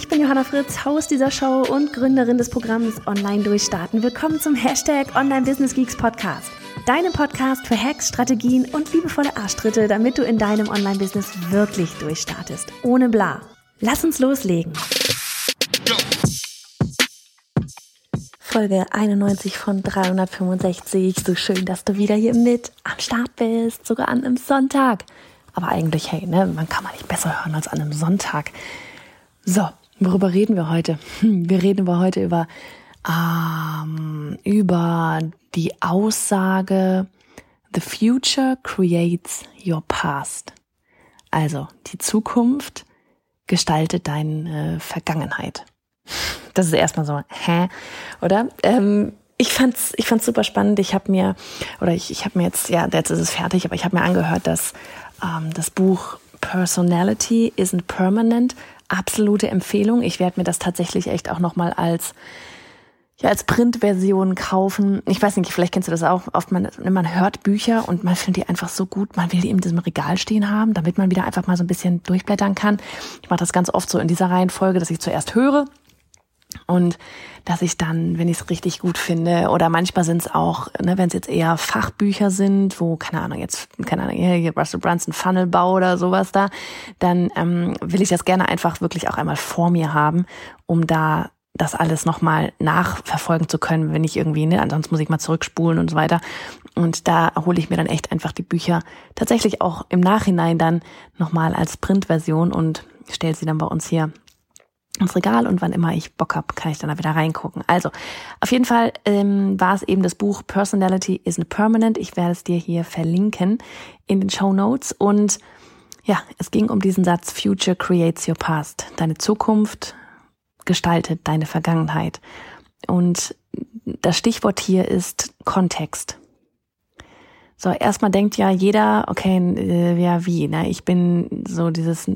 Ich bin Johanna Fritz, Haus dieser Show und Gründerin des Programms Online Durchstarten. Willkommen zum Hashtag Online Business Geeks Podcast. Deinem Podcast für Hacks, Strategien und liebevolle Arschtritte, damit du in deinem Online-Business wirklich durchstartest. Ohne bla. Lass uns loslegen. Folge 91 von 365. So schön, dass du wieder hier mit am Start bist, sogar an einem Sonntag. Aber eigentlich, hey, ne, man kann mal nicht besser hören als an einem Sonntag. So, worüber reden wir heute? Hm, wir reden wir heute über, ähm, über die Aussage, The future creates your past. Also, die Zukunft gestaltet deine Vergangenheit. Das ist erstmal so, hä? Oder? Ähm, ich fand's, ich fand's super spannend. Ich habe mir, oder ich, ich habe mir jetzt, ja, jetzt ist es fertig, aber ich habe mir angehört, dass ähm, das Buch Personality isn't permanent absolute Empfehlung. Ich werde mir das tatsächlich echt auch nochmal als ja, als Printversion kaufen. Ich weiß nicht, vielleicht kennst du das auch. Oft man, man hört Bücher und man findet die einfach so gut, man will die in diesem Regal stehen haben, damit man wieder einfach mal so ein bisschen durchblättern kann. Ich mache das ganz oft so in dieser Reihenfolge, dass ich zuerst höre und dass ich dann, wenn ich es richtig gut finde, oder manchmal sind es auch, ne, wenn es jetzt eher Fachbücher sind, wo, keine Ahnung, jetzt, keine Ahnung, hier Russell Brunson Funnelbau oder sowas da, dann ähm, will ich das gerne einfach wirklich auch einmal vor mir haben, um da das alles nochmal nachverfolgen zu können, wenn ich irgendwie, ne, ansonsten muss ich mal zurückspulen und so weiter. Und da hole ich mir dann echt einfach die Bücher tatsächlich auch im Nachhinein dann nochmal als Printversion und stelle sie dann bei uns hier ins Regal und wann immer ich Bock habe, kann ich dann da wieder reingucken. Also, auf jeden Fall ähm, war es eben das Buch Personality isn't Permanent. Ich werde es dir hier verlinken in den Show Notes. Und ja, es ging um diesen Satz Future creates your past. Deine Zukunft gestaltet deine Vergangenheit. Und das Stichwort hier ist Kontext. So, erstmal denkt ja jeder, okay, äh, ja, wie, ne? Ich bin so dieses,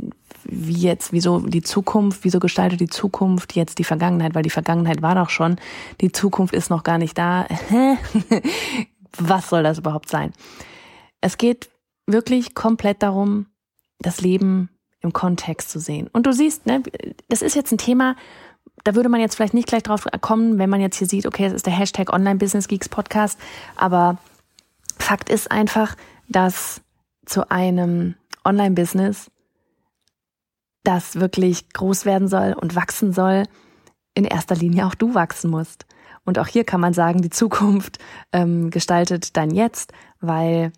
wie jetzt, wieso die Zukunft, wieso gestaltet die Zukunft jetzt die Vergangenheit, weil die Vergangenheit war doch schon, die Zukunft ist noch gar nicht da. Was soll das überhaupt sein? Es geht wirklich komplett darum, das Leben im Kontext zu sehen. Und du siehst, ne, das ist jetzt ein Thema, da würde man jetzt vielleicht nicht gleich drauf kommen, wenn man jetzt hier sieht, okay, es ist der Hashtag Online Business Geeks Podcast, aber Fakt ist einfach, dass zu einem Online-Business, das wirklich groß werden soll und wachsen soll, in erster Linie auch du wachsen musst. Und auch hier kann man sagen, die Zukunft ähm, gestaltet dein Jetzt, weil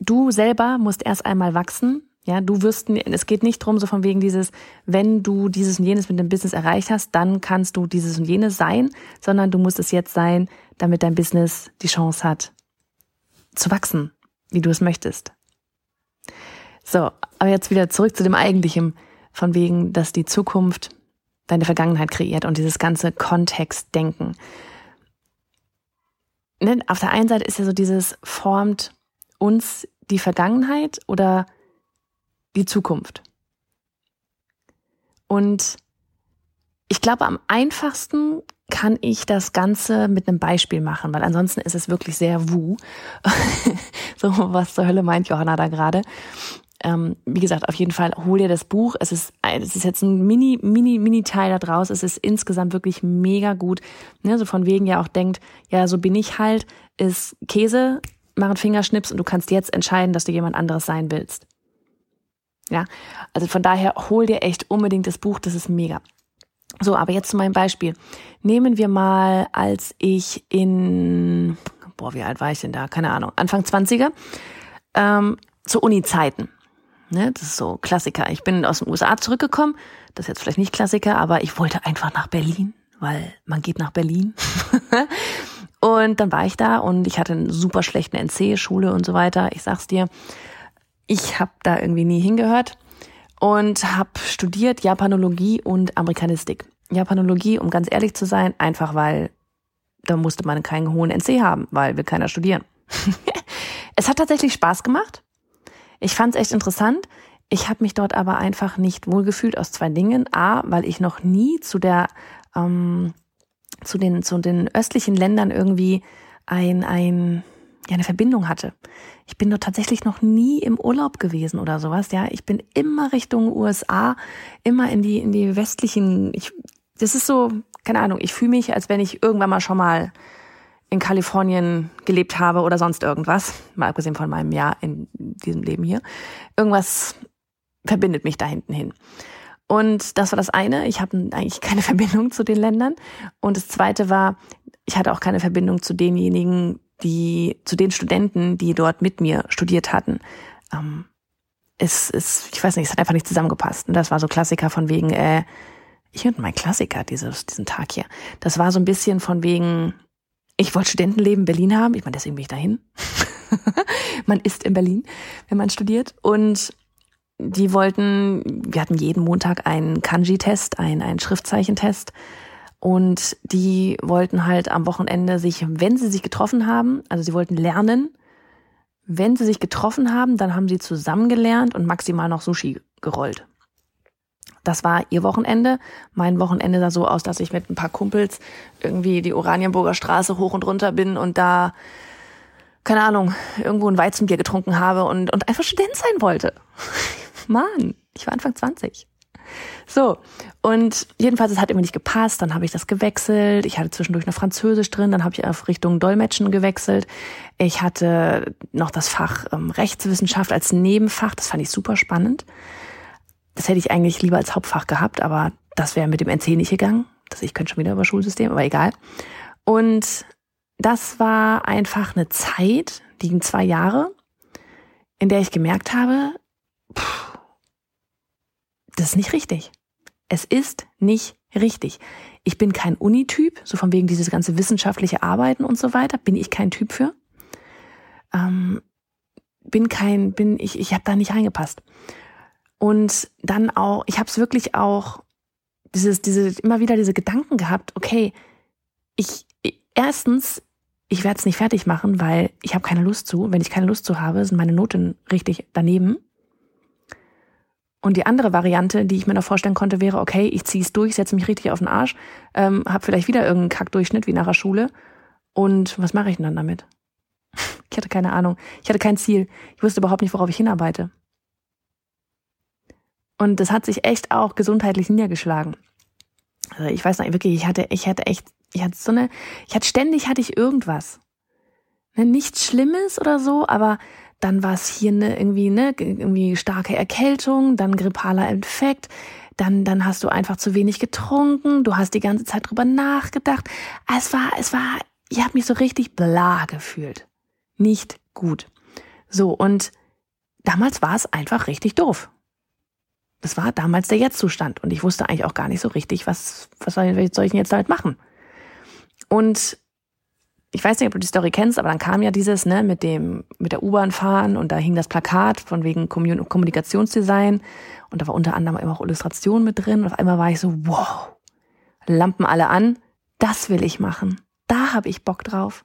du selber musst erst einmal wachsen. Ja, du wirst, es geht nicht drum, so von wegen dieses, wenn du dieses und jenes mit dem Business erreicht hast, dann kannst du dieses und jenes sein, sondern du musst es jetzt sein, damit dein Business die Chance hat, zu wachsen, wie du es möchtest. So, aber jetzt wieder zurück zu dem Eigentlichen, von wegen, dass die Zukunft deine Vergangenheit kreiert und dieses ganze Kontextdenken. Ne, auf der einen Seite ist ja so dieses, formt uns die Vergangenheit oder die Zukunft? Und ich glaube, am einfachsten kann ich das Ganze mit einem Beispiel machen, weil ansonsten ist es wirklich sehr wu. so, was zur Hölle meint Johanna da gerade? Ähm, wie gesagt, auf jeden Fall hol dir das Buch. Es ist, es ist jetzt ein mini, mini, mini Teil da draus. Es ist insgesamt wirklich mega gut. Ne, so von wegen ja auch denkt, ja, so bin ich halt, ist Käse, mach einen Fingerschnips und du kannst jetzt entscheiden, dass du jemand anderes sein willst. Ja, also von daher hol dir echt unbedingt das Buch. Das ist mega. So, aber jetzt zu meinem Beispiel. Nehmen wir mal, als ich in, boah, wie alt war ich denn da? Keine Ahnung, Anfang 20er, ähm, zu Uni-Zeiten. Ne, das ist so Klassiker. Ich bin aus den USA zurückgekommen. Das ist jetzt vielleicht nicht Klassiker, aber ich wollte einfach nach Berlin, weil man geht nach Berlin. und dann war ich da und ich hatte einen super schlechten NC-Schule und so weiter. Ich sag's dir, ich habe da irgendwie nie hingehört und habe studiert Japanologie und Amerikanistik. Japanologie, um ganz ehrlich zu sein, einfach weil da musste man keinen hohen NC haben, weil will keiner studieren. es hat tatsächlich Spaß gemacht. Ich fand es echt interessant. Ich habe mich dort aber einfach nicht wohlgefühlt aus zwei Dingen. A, weil ich noch nie zu der ähm, zu den zu den östlichen Ländern irgendwie ein ein ja eine Verbindung hatte. Ich bin dort tatsächlich noch nie im Urlaub gewesen oder sowas. Ja, ich bin immer Richtung USA, immer in die in die westlichen. Ich, das ist so, keine Ahnung. Ich fühle mich, als wenn ich irgendwann mal schon mal in Kalifornien gelebt habe oder sonst irgendwas. Mal abgesehen von meinem Jahr in diesem Leben hier. Irgendwas verbindet mich da hinten hin. Und das war das eine. Ich habe eigentlich keine Verbindung zu den Ländern. Und das zweite war, ich hatte auch keine Verbindung zu denjenigen, die, zu den Studenten, die dort mit mir studiert hatten. Ähm, es, es, ich weiß nicht, es hat einfach nicht zusammengepasst. Und das war so Klassiker von wegen, äh, ich und mein Klassiker dieses, diesen Tag hier. Das war so ein bisschen von wegen, ich wollte Studentenleben in Berlin haben. Ich meine, deswegen bin ich dahin. man ist in Berlin, wenn man studiert. Und die wollten, wir hatten jeden Montag einen Kanji-Test, einen, einen Schriftzeichentest. Und die wollten halt am Wochenende sich, wenn sie sich getroffen haben, also sie wollten lernen, wenn sie sich getroffen haben, dann haben sie zusammen gelernt und maximal noch Sushi gerollt. Das war ihr Wochenende. Mein Wochenende sah so aus, dass ich mit ein paar Kumpels irgendwie die Oranienburger Straße hoch und runter bin und da, keine Ahnung, irgendwo ein Weizenbier getrunken habe und, und einfach Student sein wollte. Mann, ich war Anfang 20. So, und jedenfalls, es hat immer nicht gepasst, dann habe ich das gewechselt. Ich hatte zwischendurch noch Französisch drin, dann habe ich auf Richtung Dolmetschen gewechselt. Ich hatte noch das Fach ähm, Rechtswissenschaft als Nebenfach, das fand ich super spannend. Das hätte ich eigentlich lieber als Hauptfach gehabt, aber das wäre mit dem NC nicht gegangen. Das ich könnte schon wieder über Schulsystem, aber egal. Und das war einfach eine Zeit, die ging zwei Jahre, in der ich gemerkt habe, pff, das ist nicht richtig. Es ist nicht richtig. Ich bin kein Unityp, so von wegen dieses ganze wissenschaftliche Arbeiten und so weiter, bin ich kein Typ für. Ähm, bin kein, bin ich, ich habe da nicht reingepasst. Und dann auch, ich habe es wirklich auch dieses, diese immer wieder diese Gedanken gehabt. Okay, ich erstens, ich werde es nicht fertig machen, weil ich habe keine Lust zu. Wenn ich keine Lust zu habe, sind meine Noten richtig daneben. Und die andere Variante, die ich mir noch vorstellen konnte, wäre, okay, ich ziehe es durch, setze mich richtig auf den Arsch, ähm, habe vielleicht wieder irgendeinen Kackdurchschnitt wie nach der Schule. Und was mache ich denn dann damit? Ich hatte keine Ahnung. Ich hatte kein Ziel. Ich wusste überhaupt nicht, worauf ich hinarbeite. Und das hat sich echt auch gesundheitlich niedergeschlagen. Also ich weiß nicht, wirklich, ich hatte, ich hatte echt, ich hatte so eine, ich hatte ständig hatte ich irgendwas. Ne, nichts Schlimmes oder so, aber dann war es hier ne, irgendwie ne irgendwie starke Erkältung, dann grippaler Infekt, dann dann hast du einfach zu wenig getrunken, du hast die ganze Zeit drüber nachgedacht. Es war es war, ich habe mich so richtig bla gefühlt, nicht gut. So und damals war es einfach richtig doof. Das war damals der Jetztzustand und ich wusste eigentlich auch gar nicht so richtig, was was soll ich denn jetzt damit machen. Und ich weiß nicht, ob du die Story kennst, aber dann kam ja dieses, ne, mit dem, mit der U-Bahn fahren und da hing das Plakat von wegen Kommunikationsdesign und da war unter anderem immer auch Illustration mit drin und auf einmal war ich so, wow, Lampen alle an, das will ich machen. Da habe ich Bock drauf.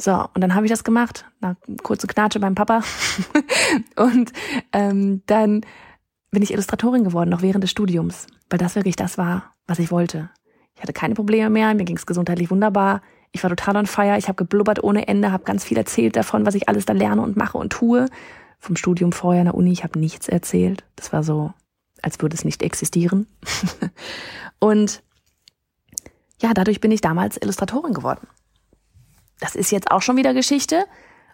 So, und dann habe ich das gemacht, na, kurze Knatsche beim Papa. und ähm, dann bin ich Illustratorin geworden, noch während des Studiums, weil das wirklich das war, was ich wollte. Ich hatte keine Probleme mehr, mir ging es gesundheitlich wunderbar. Ich war total on fire, ich habe geblubbert ohne Ende, habe ganz viel erzählt davon, was ich alles da lerne und mache und tue. Vom Studium vorher in der Uni, ich habe nichts erzählt. Das war so, als würde es nicht existieren. und ja, dadurch bin ich damals Illustratorin geworden. Das ist jetzt auch schon wieder Geschichte,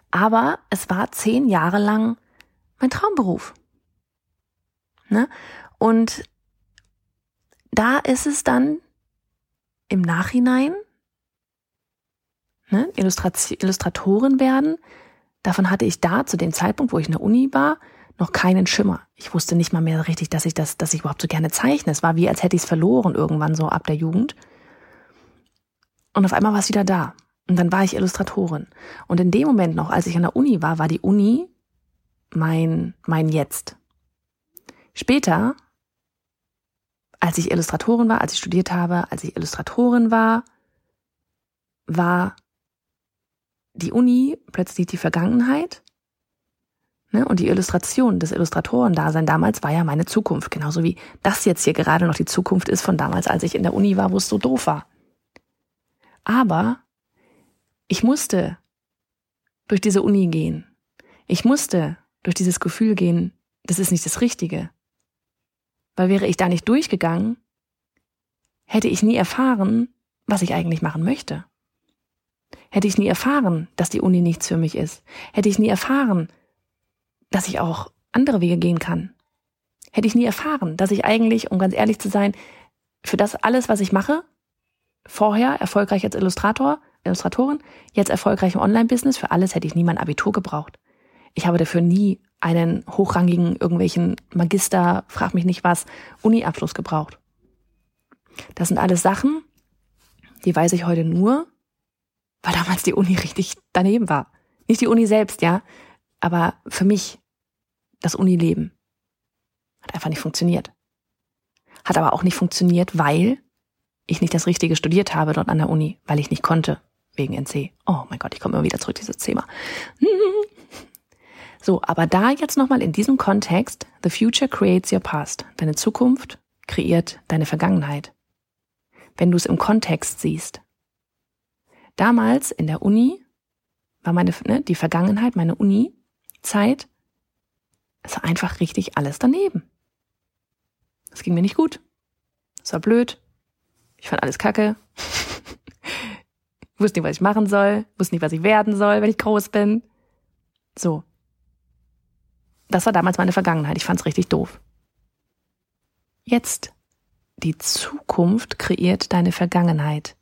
aber es war zehn Jahre lang mein Traumberuf. Ne? Und da ist es dann im Nachhinein ne, Illustratorin werden. Davon hatte ich da zu dem Zeitpunkt, wo ich in der Uni war, noch keinen Schimmer. Ich wusste nicht mal mehr richtig, dass ich das, dass ich überhaupt so gerne zeichne. Es war wie, als hätte ich es verloren irgendwann so ab der Jugend. Und auf einmal war es wieder da. Und dann war ich Illustratorin. Und in dem Moment noch, als ich an der Uni war, war die Uni mein, mein Jetzt. Später, als ich Illustratorin war, als ich studiert habe, als ich Illustratorin war, war die Uni plötzlich die Vergangenheit. Ne? Und die Illustration, das Illustratorendasein damals war ja meine Zukunft. Genauso wie das jetzt hier gerade noch die Zukunft ist von damals, als ich in der Uni war, wo es so doof war. Aber ich musste durch diese Uni gehen. Ich musste durch dieses Gefühl gehen, das ist nicht das Richtige. Weil wäre ich da nicht durchgegangen, hätte ich nie erfahren, was ich eigentlich machen möchte. Hätte ich nie erfahren, dass die Uni nichts für mich ist. Hätte ich nie erfahren, dass ich auch andere Wege gehen kann. Hätte ich nie erfahren, dass ich eigentlich, um ganz ehrlich zu sein, für das alles, was ich mache, vorher erfolgreich als Illustrator, Illustratorin, jetzt erfolgreich im Online-Business, für alles hätte ich nie mein Abitur gebraucht. Ich habe dafür nie einen hochrangigen, irgendwelchen Magister, frag mich nicht was, Uni-Abschluss gebraucht. Das sind alles Sachen, die weiß ich heute nur, weil damals die Uni richtig daneben war. Nicht die Uni selbst, ja, aber für mich das Unileben hat einfach nicht funktioniert. Hat aber auch nicht funktioniert, weil ich nicht das Richtige studiert habe dort an der Uni, weil ich nicht konnte wegen NC. Oh mein Gott, ich komme immer wieder zurück dieses Thema. So, aber da jetzt nochmal in diesem Kontext, the future creates your past. Deine Zukunft kreiert deine Vergangenheit. Wenn du es im Kontext siehst. Damals in der Uni war meine, ne, die Vergangenheit, meine Uni-Zeit, es war einfach richtig alles daneben. Es ging mir nicht gut. Es war blöd. Ich fand alles kacke. wusste nicht, was ich machen soll. Wusste nicht, was ich werden soll, wenn ich groß bin. So. Das war damals meine Vergangenheit. Ich fand's richtig doof. Jetzt. Die Zukunft kreiert deine Vergangenheit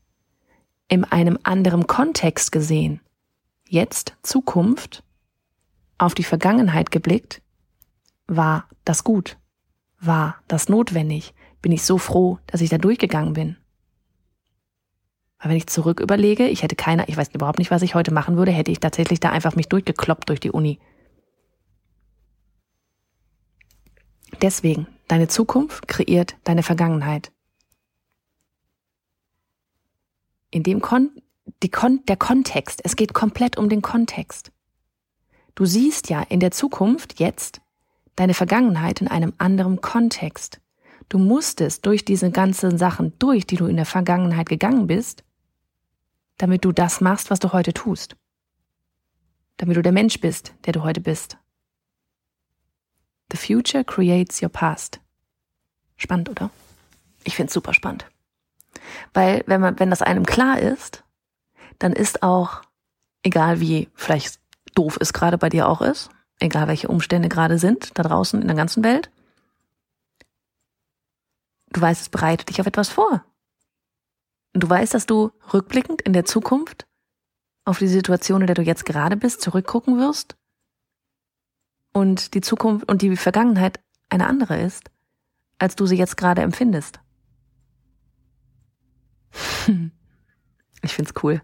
in einem anderen Kontext gesehen, jetzt Zukunft, auf die Vergangenheit geblickt, war das gut? War das notwendig? Bin ich so froh, dass ich da durchgegangen bin? Weil wenn ich zurück überlege, ich hätte keine, ich weiß überhaupt nicht, was ich heute machen würde, hätte ich tatsächlich da einfach mich durchgekloppt durch die Uni. Deswegen, deine Zukunft kreiert deine Vergangenheit. in dem Kon, die Kon der Kontext, es geht komplett um den Kontext. Du siehst ja in der Zukunft jetzt deine Vergangenheit in einem anderen Kontext. Du musstest durch diese ganzen Sachen durch, die du in der Vergangenheit gegangen bist, damit du das machst, was du heute tust. Damit du der Mensch bist, der du heute bist. The future creates your past. Spannend, oder? Ich find's super spannend. Weil wenn man, wenn das einem klar ist, dann ist auch, egal wie vielleicht doof es gerade bei dir auch ist, egal welche Umstände gerade sind, da draußen in der ganzen Welt, du weißt, es bereitet dich auf etwas vor. Und du weißt, dass du rückblickend in der Zukunft auf die Situation, in der du jetzt gerade bist, zurückgucken wirst und die Zukunft und die Vergangenheit eine andere ist, als du sie jetzt gerade empfindest. Ich find's cool.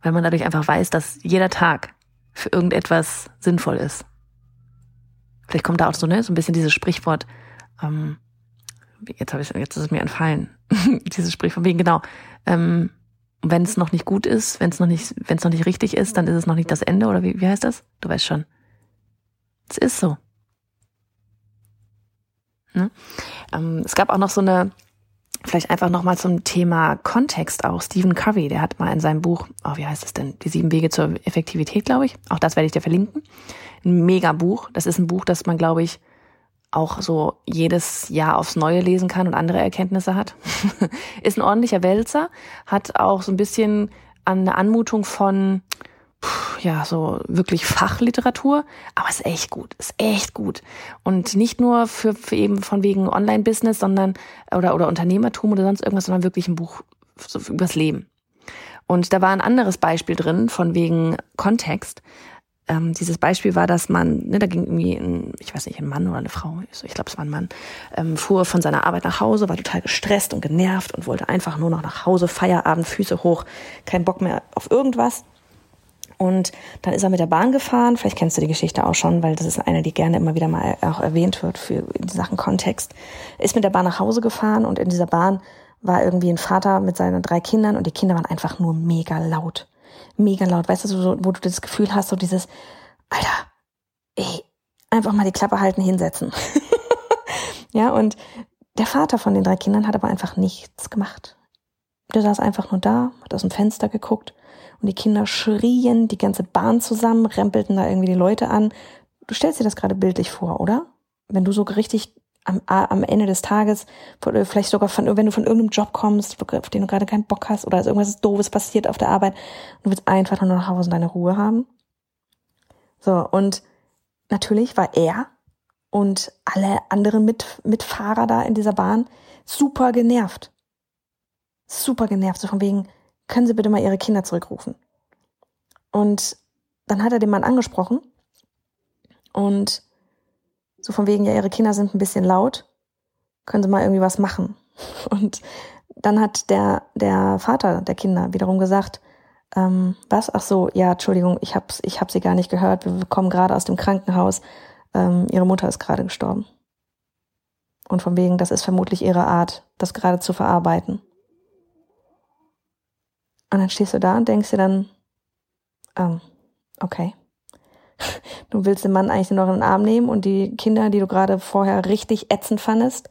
Weil man dadurch einfach weiß, dass jeder Tag für irgendetwas sinnvoll ist. Vielleicht kommt da auch so, ne, so ein bisschen dieses Sprichwort, ähm, jetzt habe ich jetzt ist es mir entfallen. dieses Sprichwort wegen, genau. Ähm, wenn es noch nicht gut ist, wenn es noch nicht, wenn es noch nicht richtig ist, dann ist es noch nicht das Ende, oder wie, wie heißt das? Du weißt schon. Es ist so. Ne? Ähm, es gab auch noch so eine Vielleicht einfach nochmal zum Thema Kontext auch. Stephen Covey, der hat mal in seinem Buch, oh, wie heißt es denn? Die sieben Wege zur Effektivität, glaube ich. Auch das werde ich dir verlinken. Ein mega Buch. Das ist ein Buch, das man, glaube ich, auch so jedes Jahr aufs Neue lesen kann und andere Erkenntnisse hat. ist ein ordentlicher Wälzer, hat auch so ein bisschen an eine Anmutung von ja, so wirklich Fachliteratur, aber ist echt gut, ist echt gut. Und nicht nur für, für eben von wegen Online-Business, sondern, oder, oder Unternehmertum oder sonst irgendwas, sondern wirklich ein Buch so übers Leben. Und da war ein anderes Beispiel drin, von wegen Kontext. Ähm, dieses Beispiel war, dass man, ne, da ging irgendwie ein, ich weiß nicht, ein Mann oder eine Frau, ich glaube, es war ein Mann, ähm, fuhr von seiner Arbeit nach Hause, war total gestresst und genervt und wollte einfach nur noch nach Hause, Feierabend, Füße hoch, kein Bock mehr auf irgendwas Und dann ist er mit der Bahn gefahren. Vielleicht kennst du die Geschichte auch schon, weil das ist eine, die gerne immer wieder mal auch erwähnt wird für die Sachen Kontext. Ist mit der Bahn nach Hause gefahren und in dieser Bahn war irgendwie ein Vater mit seinen drei Kindern und die Kinder waren einfach nur mega laut. Mega laut. Weißt du, wo du das Gefühl hast, so dieses, Alter, ey, einfach mal die Klappe halten, hinsetzen. ja, und der Vater von den drei Kindern hat aber einfach nichts gemacht. Der saß einfach nur da, hat aus dem Fenster geguckt und die Kinder schrien die ganze Bahn zusammen, rempelten da irgendwie die Leute an. Du stellst dir das gerade bildlich vor, oder? Wenn du so richtig am, am Ende des Tages, vielleicht sogar von, wenn du von irgendeinem Job kommst, auf den du gerade keinen Bock hast oder irgendwas Doofes passiert auf der Arbeit du willst einfach nur nach Hause deine Ruhe haben. So, und natürlich war er und alle anderen Mit Mitfahrer da in dieser Bahn super genervt. Super genervt, so von wegen, können Sie bitte mal Ihre Kinder zurückrufen? Und dann hat er den Mann angesprochen und so von wegen, ja, Ihre Kinder sind ein bisschen laut, können Sie mal irgendwie was machen? Und dann hat der, der Vater der Kinder wiederum gesagt, ähm, was? Ach so, ja, Entschuldigung, ich hab's, ich hab sie gar nicht gehört. Wir kommen gerade aus dem Krankenhaus. Ähm, ihre Mutter ist gerade gestorben. Und von wegen, das ist vermutlich ihre Art, das gerade zu verarbeiten. Und dann stehst du da und denkst dir dann, ähm, okay. Du willst den Mann eigentlich nur noch in den Arm nehmen und die Kinder, die du gerade vorher richtig ätzend fandest,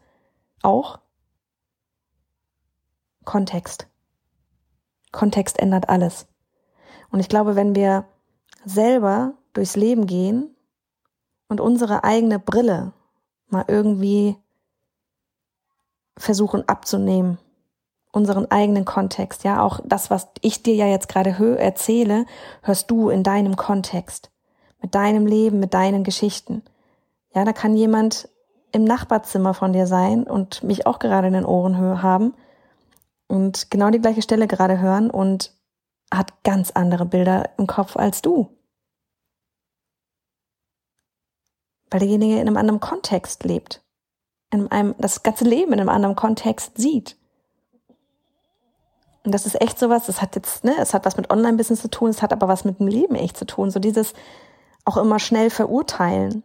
auch? Kontext. Kontext ändert alles. Und ich glaube, wenn wir selber durchs Leben gehen und unsere eigene Brille mal irgendwie versuchen abzunehmen, unseren eigenen Kontext, ja, auch das, was ich dir ja jetzt gerade erzähle, hörst du in deinem Kontext mit deinem Leben, mit deinen Geschichten. Ja, da kann jemand im Nachbarzimmer von dir sein und mich auch gerade in den Ohren haben und genau die gleiche Stelle gerade hören und hat ganz andere Bilder im Kopf als du. Weil derjenige in einem anderen Kontext lebt. In einem, das ganze Leben in einem anderen Kontext sieht. Und das ist echt sowas, das hat jetzt, ne, es hat was mit Online-Business zu tun, es hat aber was mit dem Leben echt zu tun. So dieses, auch immer schnell verurteilen.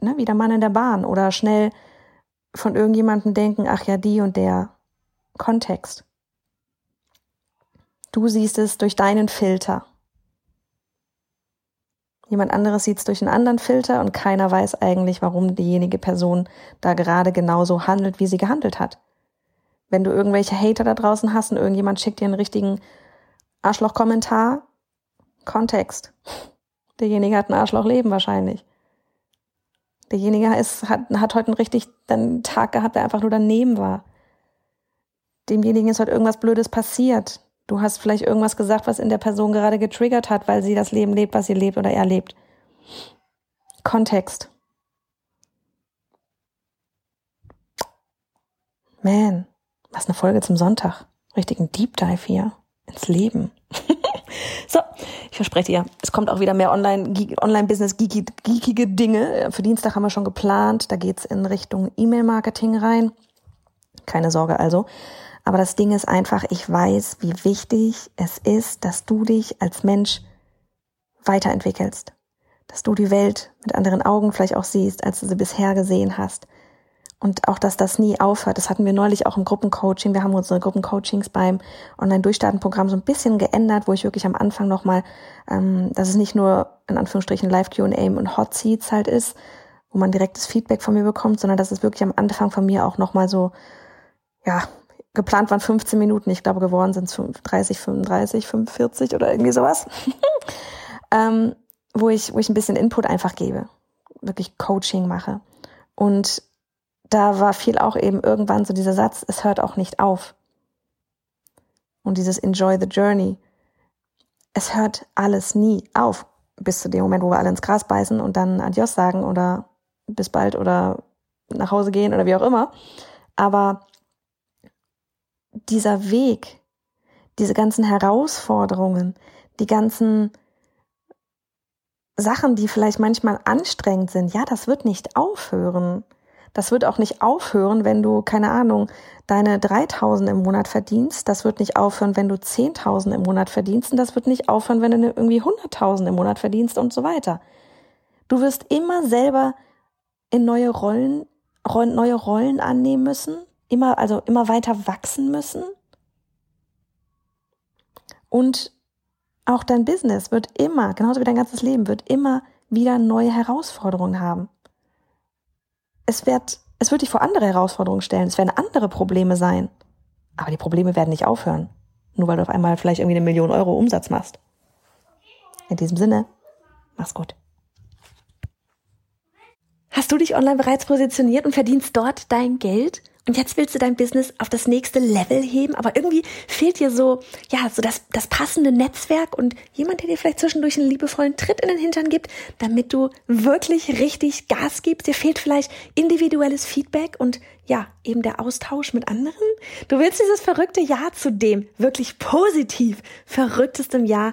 Ne, wie der Mann in der Bahn oder schnell von irgendjemandem denken, ach ja, die und der Kontext. Du siehst es durch deinen Filter. Jemand anderes sieht es durch einen anderen Filter und keiner weiß eigentlich, warum diejenige Person da gerade genauso handelt, wie sie gehandelt hat. Wenn du irgendwelche Hater da draußen hast und irgendjemand schickt dir einen richtigen Arschloch-Kommentar, Kontext. Derjenige hat ein Arschlochleben wahrscheinlich. Derjenige ist, hat, hat heute einen richtig einen Tag gehabt, der einfach nur daneben war. Demjenigen ist heute irgendwas Blödes passiert. Du hast vielleicht irgendwas gesagt, was in der Person gerade getriggert hat, weil sie das Leben lebt, was sie lebt oder er lebt. Kontext. Man, was eine Folge zum Sonntag. Richtigen Deep Dive hier ins Leben. so, ich verspreche dir, es kommt auch wieder mehr Online-Business, Online geekige Dinge. Für Dienstag haben wir schon geplant. Da geht's in Richtung E-Mail-Marketing rein. Keine Sorge also. Aber das Ding ist einfach, ich weiß, wie wichtig es ist, dass du dich als Mensch weiterentwickelst. Dass du die Welt mit anderen Augen vielleicht auch siehst, als du sie bisher gesehen hast und auch, dass das nie aufhört. Das hatten wir neulich auch im Gruppencoaching. Wir haben unsere Gruppencoachings beim Online-Durchstarten-Programm so ein bisschen geändert, wo ich wirklich am Anfang nochmal, ähm, dass es nicht nur in Anführungsstrichen Live-Q&A und Hot Seats halt ist, wo man direktes Feedback von mir bekommt, sondern dass es wirklich am Anfang von mir auch nochmal so, ja, geplant waren 15 Minuten, ich glaube geworden sind es 30, 35, 45 oder irgendwie sowas, ähm, wo ich, wo ich ein bisschen Input einfach gebe, wirklich Coaching mache. Und da war viel auch eben irgendwann so dieser Satz, es hört auch nicht auf. Und dieses Enjoy the Journey. Es hört alles nie auf, bis zu dem Moment, wo wir alle ins Gras beißen und dann Adios sagen oder bis bald oder nach Hause gehen oder wie auch immer. Aber dieser Weg, diese ganzen Herausforderungen, die ganzen Sachen, die vielleicht manchmal anstrengend sind, ja, das wird nicht aufhören. Das wird auch nicht aufhören, wenn du, keine Ahnung, deine 3000 im Monat verdienst. Das wird nicht aufhören, wenn du 10.000 im Monat verdienst. Und das wird nicht aufhören, wenn du irgendwie 100.000 im Monat verdienst und so weiter. Du wirst immer selber in neue Rollen, neue Rollen annehmen müssen, immer, also immer weiter wachsen müssen. Und auch dein Business wird immer, genauso wie dein ganzes Leben, wird immer wieder neue Herausforderungen haben. Es wird, es wird dich vor andere Herausforderungen stellen. Es werden andere Probleme sein. Aber die Probleme werden nicht aufhören. Nur weil du auf einmal vielleicht irgendwie eine Million Euro Umsatz machst. In diesem Sinne, mach's gut. Hast du dich online bereits positioniert und verdienst dort dein Geld? Und jetzt willst du dein Business auf das nächste Level heben, aber irgendwie fehlt dir so, ja, so das, das passende Netzwerk und jemand, der dir vielleicht zwischendurch einen liebevollen Tritt in den Hintern gibt, damit du wirklich richtig Gas gibst. Dir fehlt vielleicht individuelles Feedback und ja, eben der Austausch mit anderen. Du willst dieses verrückte Jahr zu dem wirklich positiv verrücktestem Jahr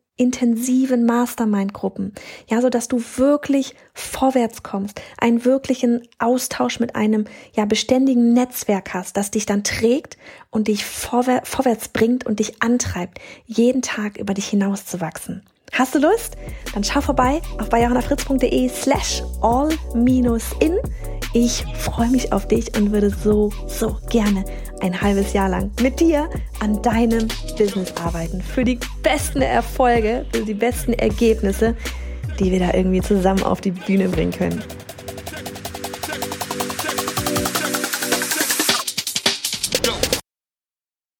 intensiven Mastermind-Gruppen, ja, so dass du wirklich vorwärts kommst, einen wirklichen Austausch mit einem ja beständigen Netzwerk hast, das dich dann trägt und dich vorwär vorwärts bringt und dich antreibt, jeden Tag über dich hinauszuwachsen. Hast du Lust? Dann schau vorbei auf bayerhannafritz.de slash all-in. Ich freue mich auf dich und würde so, so gerne ein halbes Jahr lang mit dir an deinem Business arbeiten. Für die besten Erfolge, für die besten Ergebnisse, die wir da irgendwie zusammen auf die Bühne bringen können.